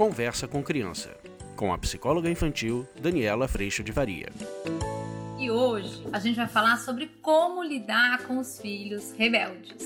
Conversa com Criança, com a psicóloga infantil Daniela Freixo de Varia. E hoje a gente vai falar sobre como lidar com os filhos rebeldes.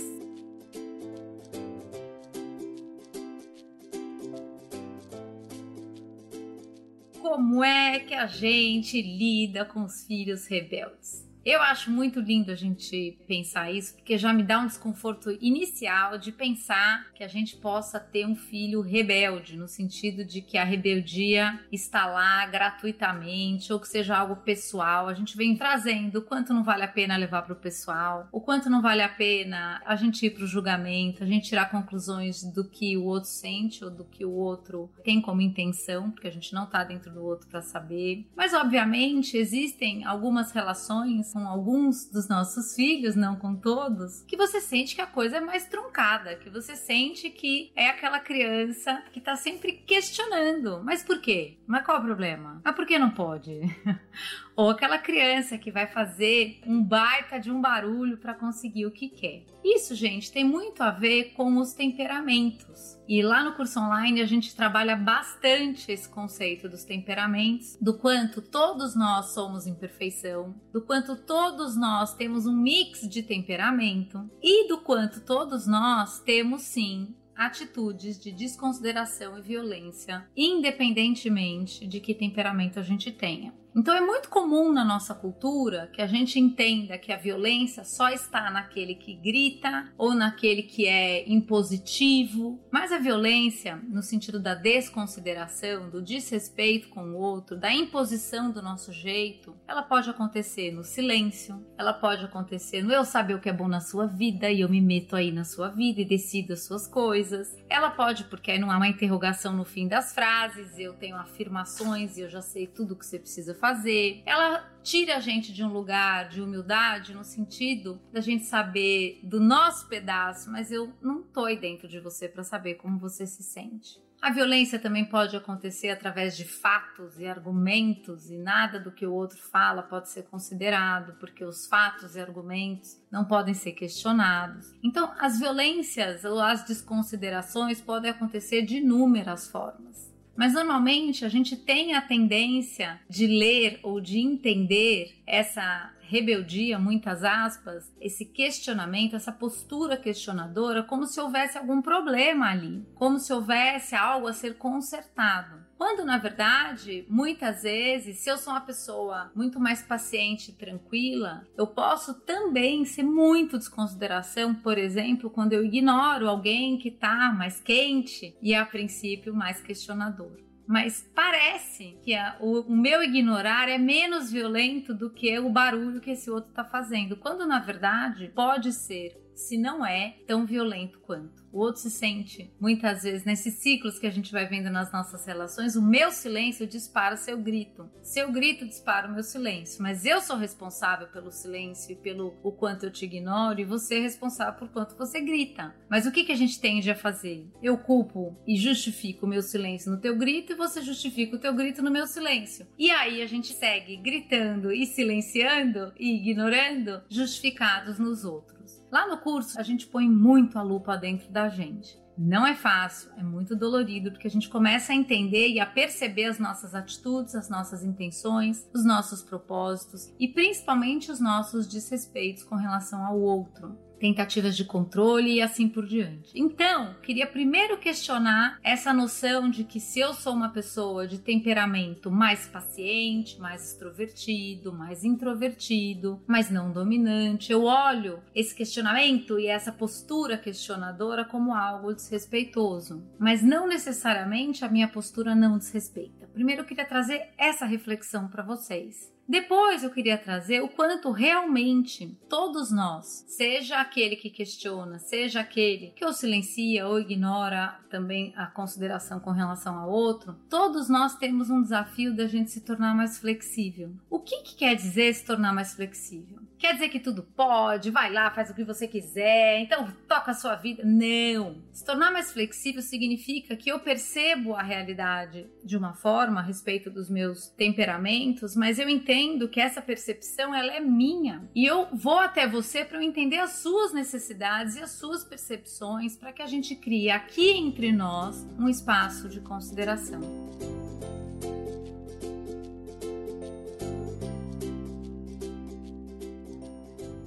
Como é que a gente lida com os filhos rebeldes? Eu acho muito lindo a gente pensar isso, porque já me dá um desconforto inicial de pensar que a gente possa ter um filho rebelde, no sentido de que a rebeldia está lá gratuitamente ou que seja algo pessoal. A gente vem trazendo o quanto não vale a pena levar para o pessoal, o quanto não vale a pena a gente ir para o julgamento, a gente tirar conclusões do que o outro sente ou do que o outro tem como intenção, porque a gente não está dentro do outro para saber. Mas, obviamente, existem algumas relações com alguns dos nossos filhos, não com todos, que você sente que a coisa é mais truncada, que você sente que é aquela criança que tá sempre questionando. Mas por quê? Mas qual o problema? Mas por que não pode? Ou aquela criança que vai fazer um baita de um barulho para conseguir o que quer. Isso, gente, tem muito a ver com os temperamentos. E lá no curso online a gente trabalha bastante esse conceito dos temperamentos, do quanto todos nós somos imperfeição, do quanto todos nós temos um mix de temperamento e do quanto todos nós temos sim atitudes de desconsideração e violência, independentemente de que temperamento a gente tenha. Então é muito comum na nossa cultura que a gente entenda que a violência só está naquele que grita ou naquele que é impositivo, mas a violência, no sentido da desconsideração, do desrespeito com o outro, da imposição do nosso jeito, ela pode acontecer no silêncio, ela pode acontecer no eu saber o que é bom na sua vida e eu me meto aí na sua vida e decido as suas coisas. Ela pode porque aí não há uma interrogação no fim das frases, eu tenho afirmações e eu já sei tudo o que você precisa fazer fazer. Ela tira a gente de um lugar de humildade no sentido da gente saber do nosso pedaço, mas eu não tô aí dentro de você para saber como você se sente. A violência também pode acontecer através de fatos e argumentos, e nada do que o outro fala pode ser considerado, porque os fatos e argumentos não podem ser questionados. Então, as violências ou as desconsiderações podem acontecer de inúmeras formas. Mas normalmente a gente tem a tendência de ler ou de entender essa rebeldia, muitas aspas, esse questionamento, essa postura questionadora, como se houvesse algum problema ali, como se houvesse algo a ser consertado. Quando na verdade, muitas vezes, se eu sou uma pessoa muito mais paciente e tranquila, eu posso também ser muito desconsideração, por exemplo, quando eu ignoro alguém que está mais quente e a princípio mais questionador mas parece que a, o, o, meu ignorar é menos violento do que o barulho que esse outro está fazendo, quando na verdade pode ser se não é tão violento quanto. O outro se sente, muitas vezes, nesses ciclos que a gente vai vendo nas nossas relações, o meu silêncio dispara seu grito. Seu grito dispara o meu silêncio, mas eu sou responsável pelo silêncio e pelo o quanto eu te ignoro, e você é responsável por quanto você grita. Mas o que, que a gente tende a fazer? Eu culpo e justifico o meu silêncio no teu grito, e você justifica o teu grito no meu silêncio. E aí a gente segue gritando e silenciando e ignorando, justificados nos outros. Lá no curso, a gente põe muito a lupa dentro da gente. Não é fácil, é muito dolorido, porque a gente começa a entender e a perceber as nossas atitudes, as nossas intenções, os nossos propósitos e principalmente os nossos desrespeitos com relação ao outro tentativas de controle e assim por diante. Então, queria primeiro questionar essa noção de que se eu sou uma pessoa de temperamento mais paciente, mais extrovertido, mais introvertido, mas não dominante, eu olho esse questionamento e essa postura questionadora como algo desrespeitoso, mas não necessariamente a minha postura não desrespeita. Primeiro eu queria trazer essa reflexão para vocês. Depois eu queria trazer o quanto realmente todos nós, seja aquele que questiona, seja aquele que ou silencia ou ignora também a consideração com relação ao outro, todos nós temos um desafio da gente se tornar mais flexível. O que, que quer dizer se tornar mais flexível? Quer dizer que tudo pode, vai lá, faz o que você quiser, então toca a sua vida. Não. Se tornar mais flexível significa que eu percebo a realidade de uma forma a respeito dos meus temperamentos, mas eu entendo que essa percepção ela é minha. E eu vou até você para eu entender as suas necessidades e as suas percepções para que a gente crie aqui entre nós um espaço de consideração.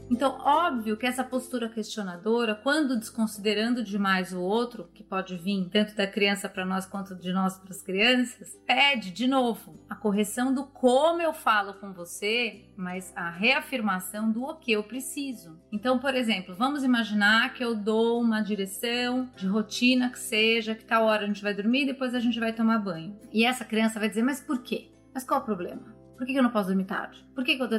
Então, óbvio que essa postura questionadora, quando desconsiderando demais o outro, que pode vir tanto da criança para nós quanto de nós para as crianças, pede de novo a correção do como eu falo com você, mas a reafirmação do o que eu preciso. Então, por exemplo, vamos imaginar que eu dou uma direção de rotina que seja que tal hora a gente vai dormir, depois a gente vai tomar banho. E essa criança vai dizer: "Mas por quê? Mas qual o problema?" Por que, eu não posso dormir tarde? Por que, que eu.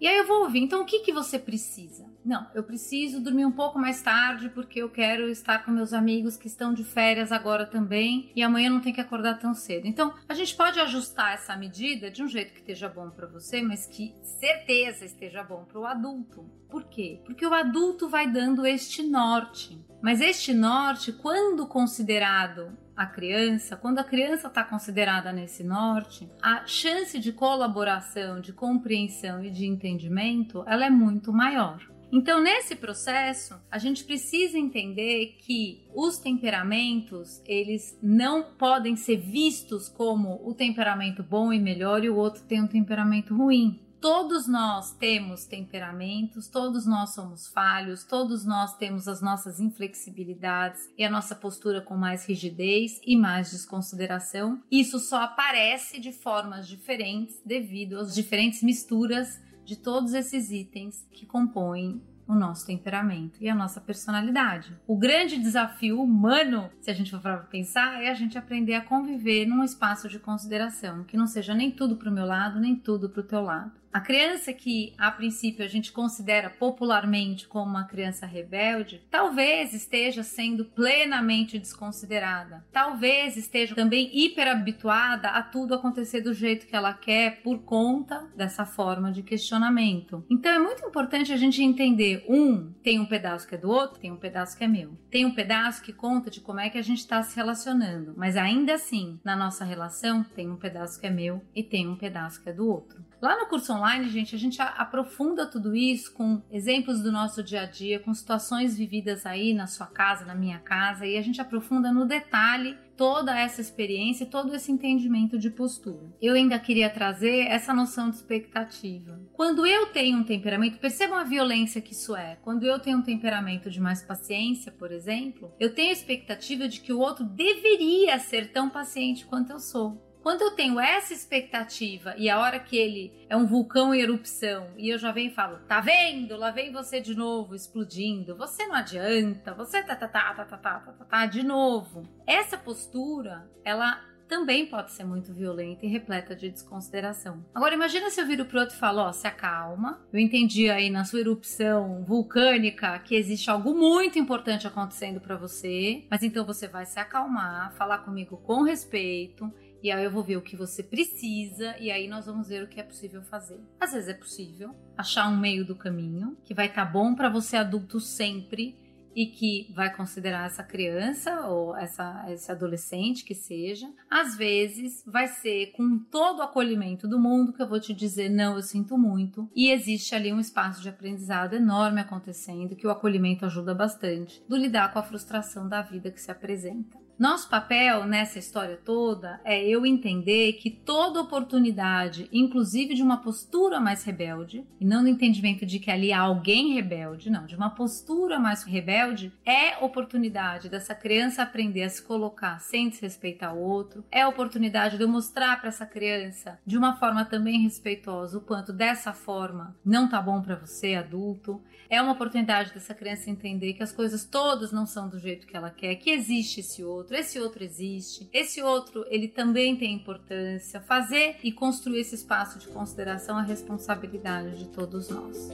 E aí eu vou ouvir. Então, o que, que você precisa? Não, eu preciso dormir um pouco mais tarde porque eu quero estar com meus amigos que estão de férias agora também e amanhã não tem que acordar tão cedo. Então, a gente pode ajustar essa medida de um jeito que esteja bom para você, mas que certeza esteja bom para o adulto. Por quê? Porque o adulto vai dando este norte. Mas este norte, quando considerado a criança, quando a criança está considerada nesse norte, a chance de colaboração, de compreensão e de entendimento, ela é muito maior. Então, nesse processo, a gente precisa entender que os temperamentos, eles não podem ser vistos como o temperamento bom e melhor e o outro tem um temperamento ruim. Todos nós temos temperamentos, todos nós somos falhos, todos nós temos as nossas inflexibilidades e a nossa postura com mais rigidez e mais desconsideração. Isso só aparece de formas diferentes devido às diferentes misturas de todos esses itens que compõem o nosso temperamento e a nossa personalidade. O grande desafio humano, se a gente for para pensar, é a gente aprender a conviver num espaço de consideração, que não seja nem tudo para o meu lado, nem tudo para o teu lado. A criança que, a princípio, a gente considera popularmente como uma criança rebelde, talvez esteja sendo plenamente desconsiderada. Talvez esteja também hiperhabituada a tudo acontecer do jeito que ela quer por conta dessa forma de questionamento. Então é muito importante a gente entender: um, tem um pedaço que é do outro, tem um pedaço que é meu. Tem um pedaço que conta de como é que a gente está se relacionando, mas ainda assim, na nossa relação, tem um pedaço que é meu e tem um pedaço que é do outro. Lá no curso online, gente, a gente aprofunda tudo isso com exemplos do nosso dia a dia, com situações vividas aí na sua casa, na minha casa, e a gente aprofunda no detalhe toda essa experiência e todo esse entendimento de postura. Eu ainda queria trazer essa noção de expectativa. Quando eu tenho um temperamento, percebam a violência que isso é. Quando eu tenho um temperamento de mais paciência, por exemplo, eu tenho a expectativa de que o outro deveria ser tão paciente quanto eu sou. Quando eu tenho essa expectativa e a hora que ele é um vulcão em erupção e eu já venho e falo, tá vendo? Lá vem você de novo explodindo. Você não adianta. Você tá tá tá tá tá tá tá, tá, tá de novo. Essa postura, ela também pode ser muito violenta e repleta de desconsideração. Agora imagina se eu viro pro outro e falo, ó, oh, se acalma. Eu entendi aí na sua erupção vulcânica que existe algo muito importante acontecendo para você, mas então você vai se acalmar, falar comigo com respeito e aí eu vou ver o que você precisa e aí nós vamos ver o que é possível fazer. Às vezes é possível achar um meio do caminho que vai estar tá bom para você adulto sempre e que vai considerar essa criança ou essa, esse adolescente que seja, às vezes vai ser com todo o acolhimento do mundo que eu vou te dizer não, eu sinto muito, e existe ali um espaço de aprendizado enorme acontecendo que o acolhimento ajuda bastante do lidar com a frustração da vida que se apresenta. Nosso papel nessa história toda é eu entender que toda oportunidade, inclusive de uma postura mais rebelde, e não no entendimento de que ali há alguém rebelde, não, de uma postura mais rebelde, é oportunidade dessa criança aprender a se colocar sem desrespeitar o outro, é oportunidade de eu mostrar para essa criança de uma forma também respeitosa o quanto dessa forma não tá bom para você, adulto, é uma oportunidade dessa criança entender que as coisas todas não são do jeito que ela quer, que existe esse outro, esse outro existe, esse outro ele também tem importância. Fazer e construir esse espaço de consideração é responsabilidade de todos nós.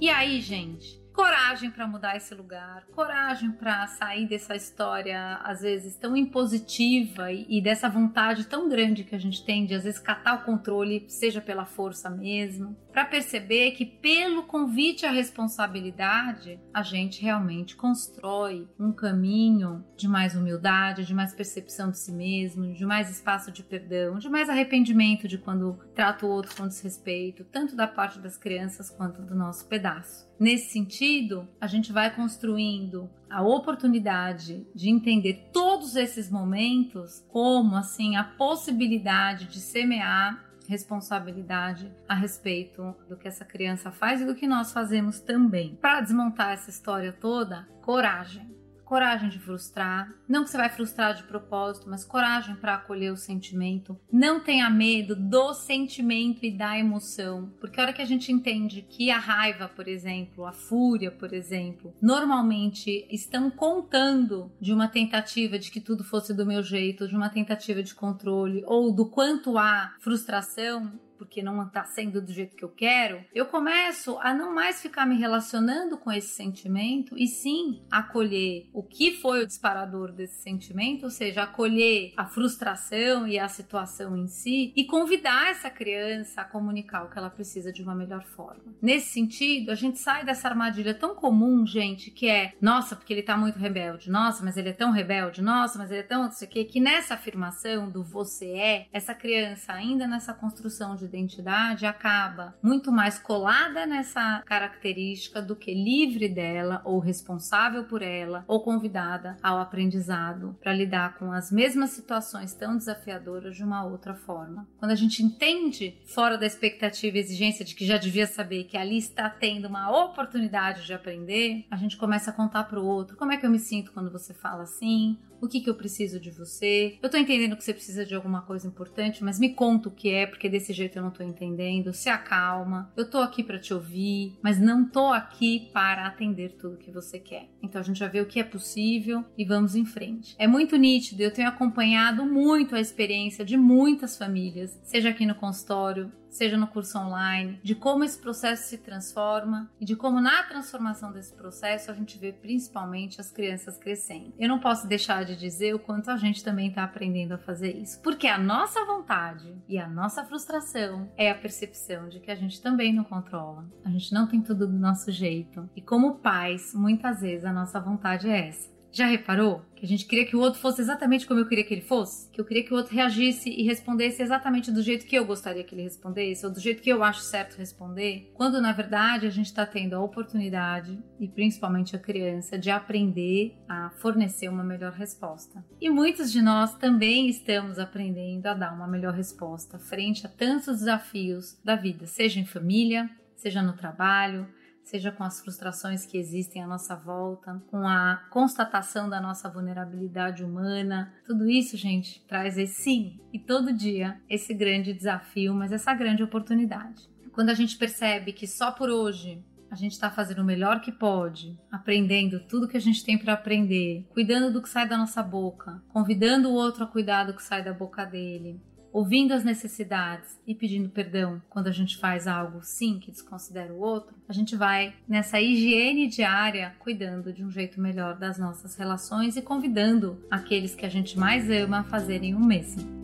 E aí, gente? coragem para mudar esse lugar, coragem para sair dessa história, às vezes, tão impositiva e, e, dessa vontade tão grande que a gente tem de, às vezes, catar o controle, seja pela força mesmo, para perceber que, pelo convite à responsabilidade, a gente realmente constrói um caminho de mais humildade, de mais percepção de si mesmo, de mais espaço de perdão, de mais arrependimento de quando trata o outro com desrespeito, tanto da parte das crianças quanto do nosso pedaço. Nesse sentido, a gente vai construindo a oportunidade de entender todos esses momentos como assim a possibilidade de semear responsabilidade a respeito do que essa criança faz e do que nós fazemos também. Para desmontar essa história toda, coragem coragem de frustrar. Não que você vai frustrar de propósito, mas coragem para acolher o sentimento. Não tenha medo do sentimento e da emoção. Porque a hora que a gente entende que a raiva, por exemplo, a fúria, por exemplo, normalmente estão contando de uma tentativa de que tudo fosse do meu jeito, de uma tentativa de controle, ou do quanto há frustração, porque não está sendo do jeito que eu quero, eu começo a não mais ficar me relacionando com esse sentimento e sim acolher o que foi o disparador desse sentimento, ou seja, acolher a frustração e a situação em si e convidar essa criança a comunicar o que ela precisa de uma melhor forma. Nesse sentido, a gente sai dessa armadilha tão comum, gente, que é, nossa, porque ele tá muito rebelde, nossa, mas ele é tão rebelde, nossa, mas ele é tão não sei o que, que nessa afirmação do você é, essa criança ainda nessa construção de identidade acaba muito mais colada nessa característica do que livre dela ou responsável por ela ou convidada ao aprendizado para lidar com as mesmas situações tão desafiadoras de uma outra forma. Quando a gente entende fora da expectativa e exigência de que já devia saber que ali está tendo uma oportunidade de aprender, a gente começa a contar para o outro como é que eu me sinto quando você fala assim, o que, que eu preciso de você. Eu tô entendendo que você precisa de alguma coisa importante, mas me conta o que é, porque desse jeito eu não tô entendendo. Se acalma. Eu tô aqui para te ouvir, mas não tô aqui para atender tudo que você quer. Então a gente vai ver o que é possível e vamos em frente. É muito nítido, eu tenho acompanhado muito a experiência de muitas famílias, seja aqui no consultório, seja no curso online, de como esse processo se transforma e de como na transformação desse processo a gente vê principalmente as crianças crescendo. Eu não posso deixar de dizer o quanto a gente também está aprendendo a fazer isso, porque a nossa vontade e a nossa frustração é a percepção de que a gente também não controla, a gente não tem tudo do nosso jeito e como pais, muitas vezes a nossa vontade é essa já reparou? Que a gente queria que o outro fosse exatamente como eu queria que ele fosse? Que eu queria que o outro reagisse e respondesse exatamente do jeito que eu gostaria que ele respondesse, ou do jeito que eu acho certo responder? Quando na verdade a gente está tendo a oportunidade, e principalmente a criança, de aprender a fornecer uma melhor resposta. E muitos de nós também estamos aprendendo a dar uma melhor resposta frente a tantos desafios da vida, seja em família, seja no trabalho seja com as frustrações que existem à nossa volta, com a constatação da nossa vulnerabilidade humana. Tudo isso, gente, traz esse sim e todo dia esse grande desafio, mas essa grande oportunidade. Quando a gente percebe que só por hoje a gente está fazendo o melhor que pode, aprendendo tudo que a gente tem para aprender, cuidando do que sai da nossa boca, convidando o outro a cuidar do que sai da boca dele, ouvindo as necessidades e pedindo perdão quando a gente faz algo sim que desconsidera o outro, a gente vai nessa higiene diária cuidando de um jeito melhor das nossas relações e convidando aqueles que a gente mais ama a fazerem o mesmo.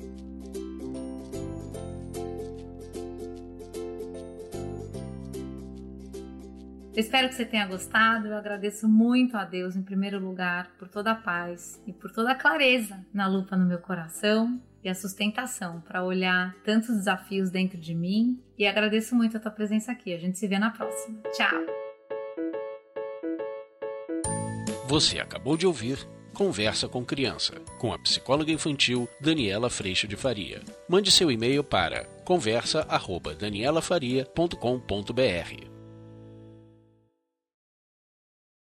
Espero que você tenha gostado. Eu agradeço muito a Deus, em primeiro lugar, por toda a paz e por toda a clareza na lupa no meu coração e a sustentação para olhar tantos desafios dentro de mim. E agradeço muito a tua presença aqui. A gente se vê na próxima. Tchau! Você acabou de ouvir Conversa com Criança, com a psicóloga infantil Daniela Freixo de Faria. Mande seu e-mail para conversa@danielafaria.com.br.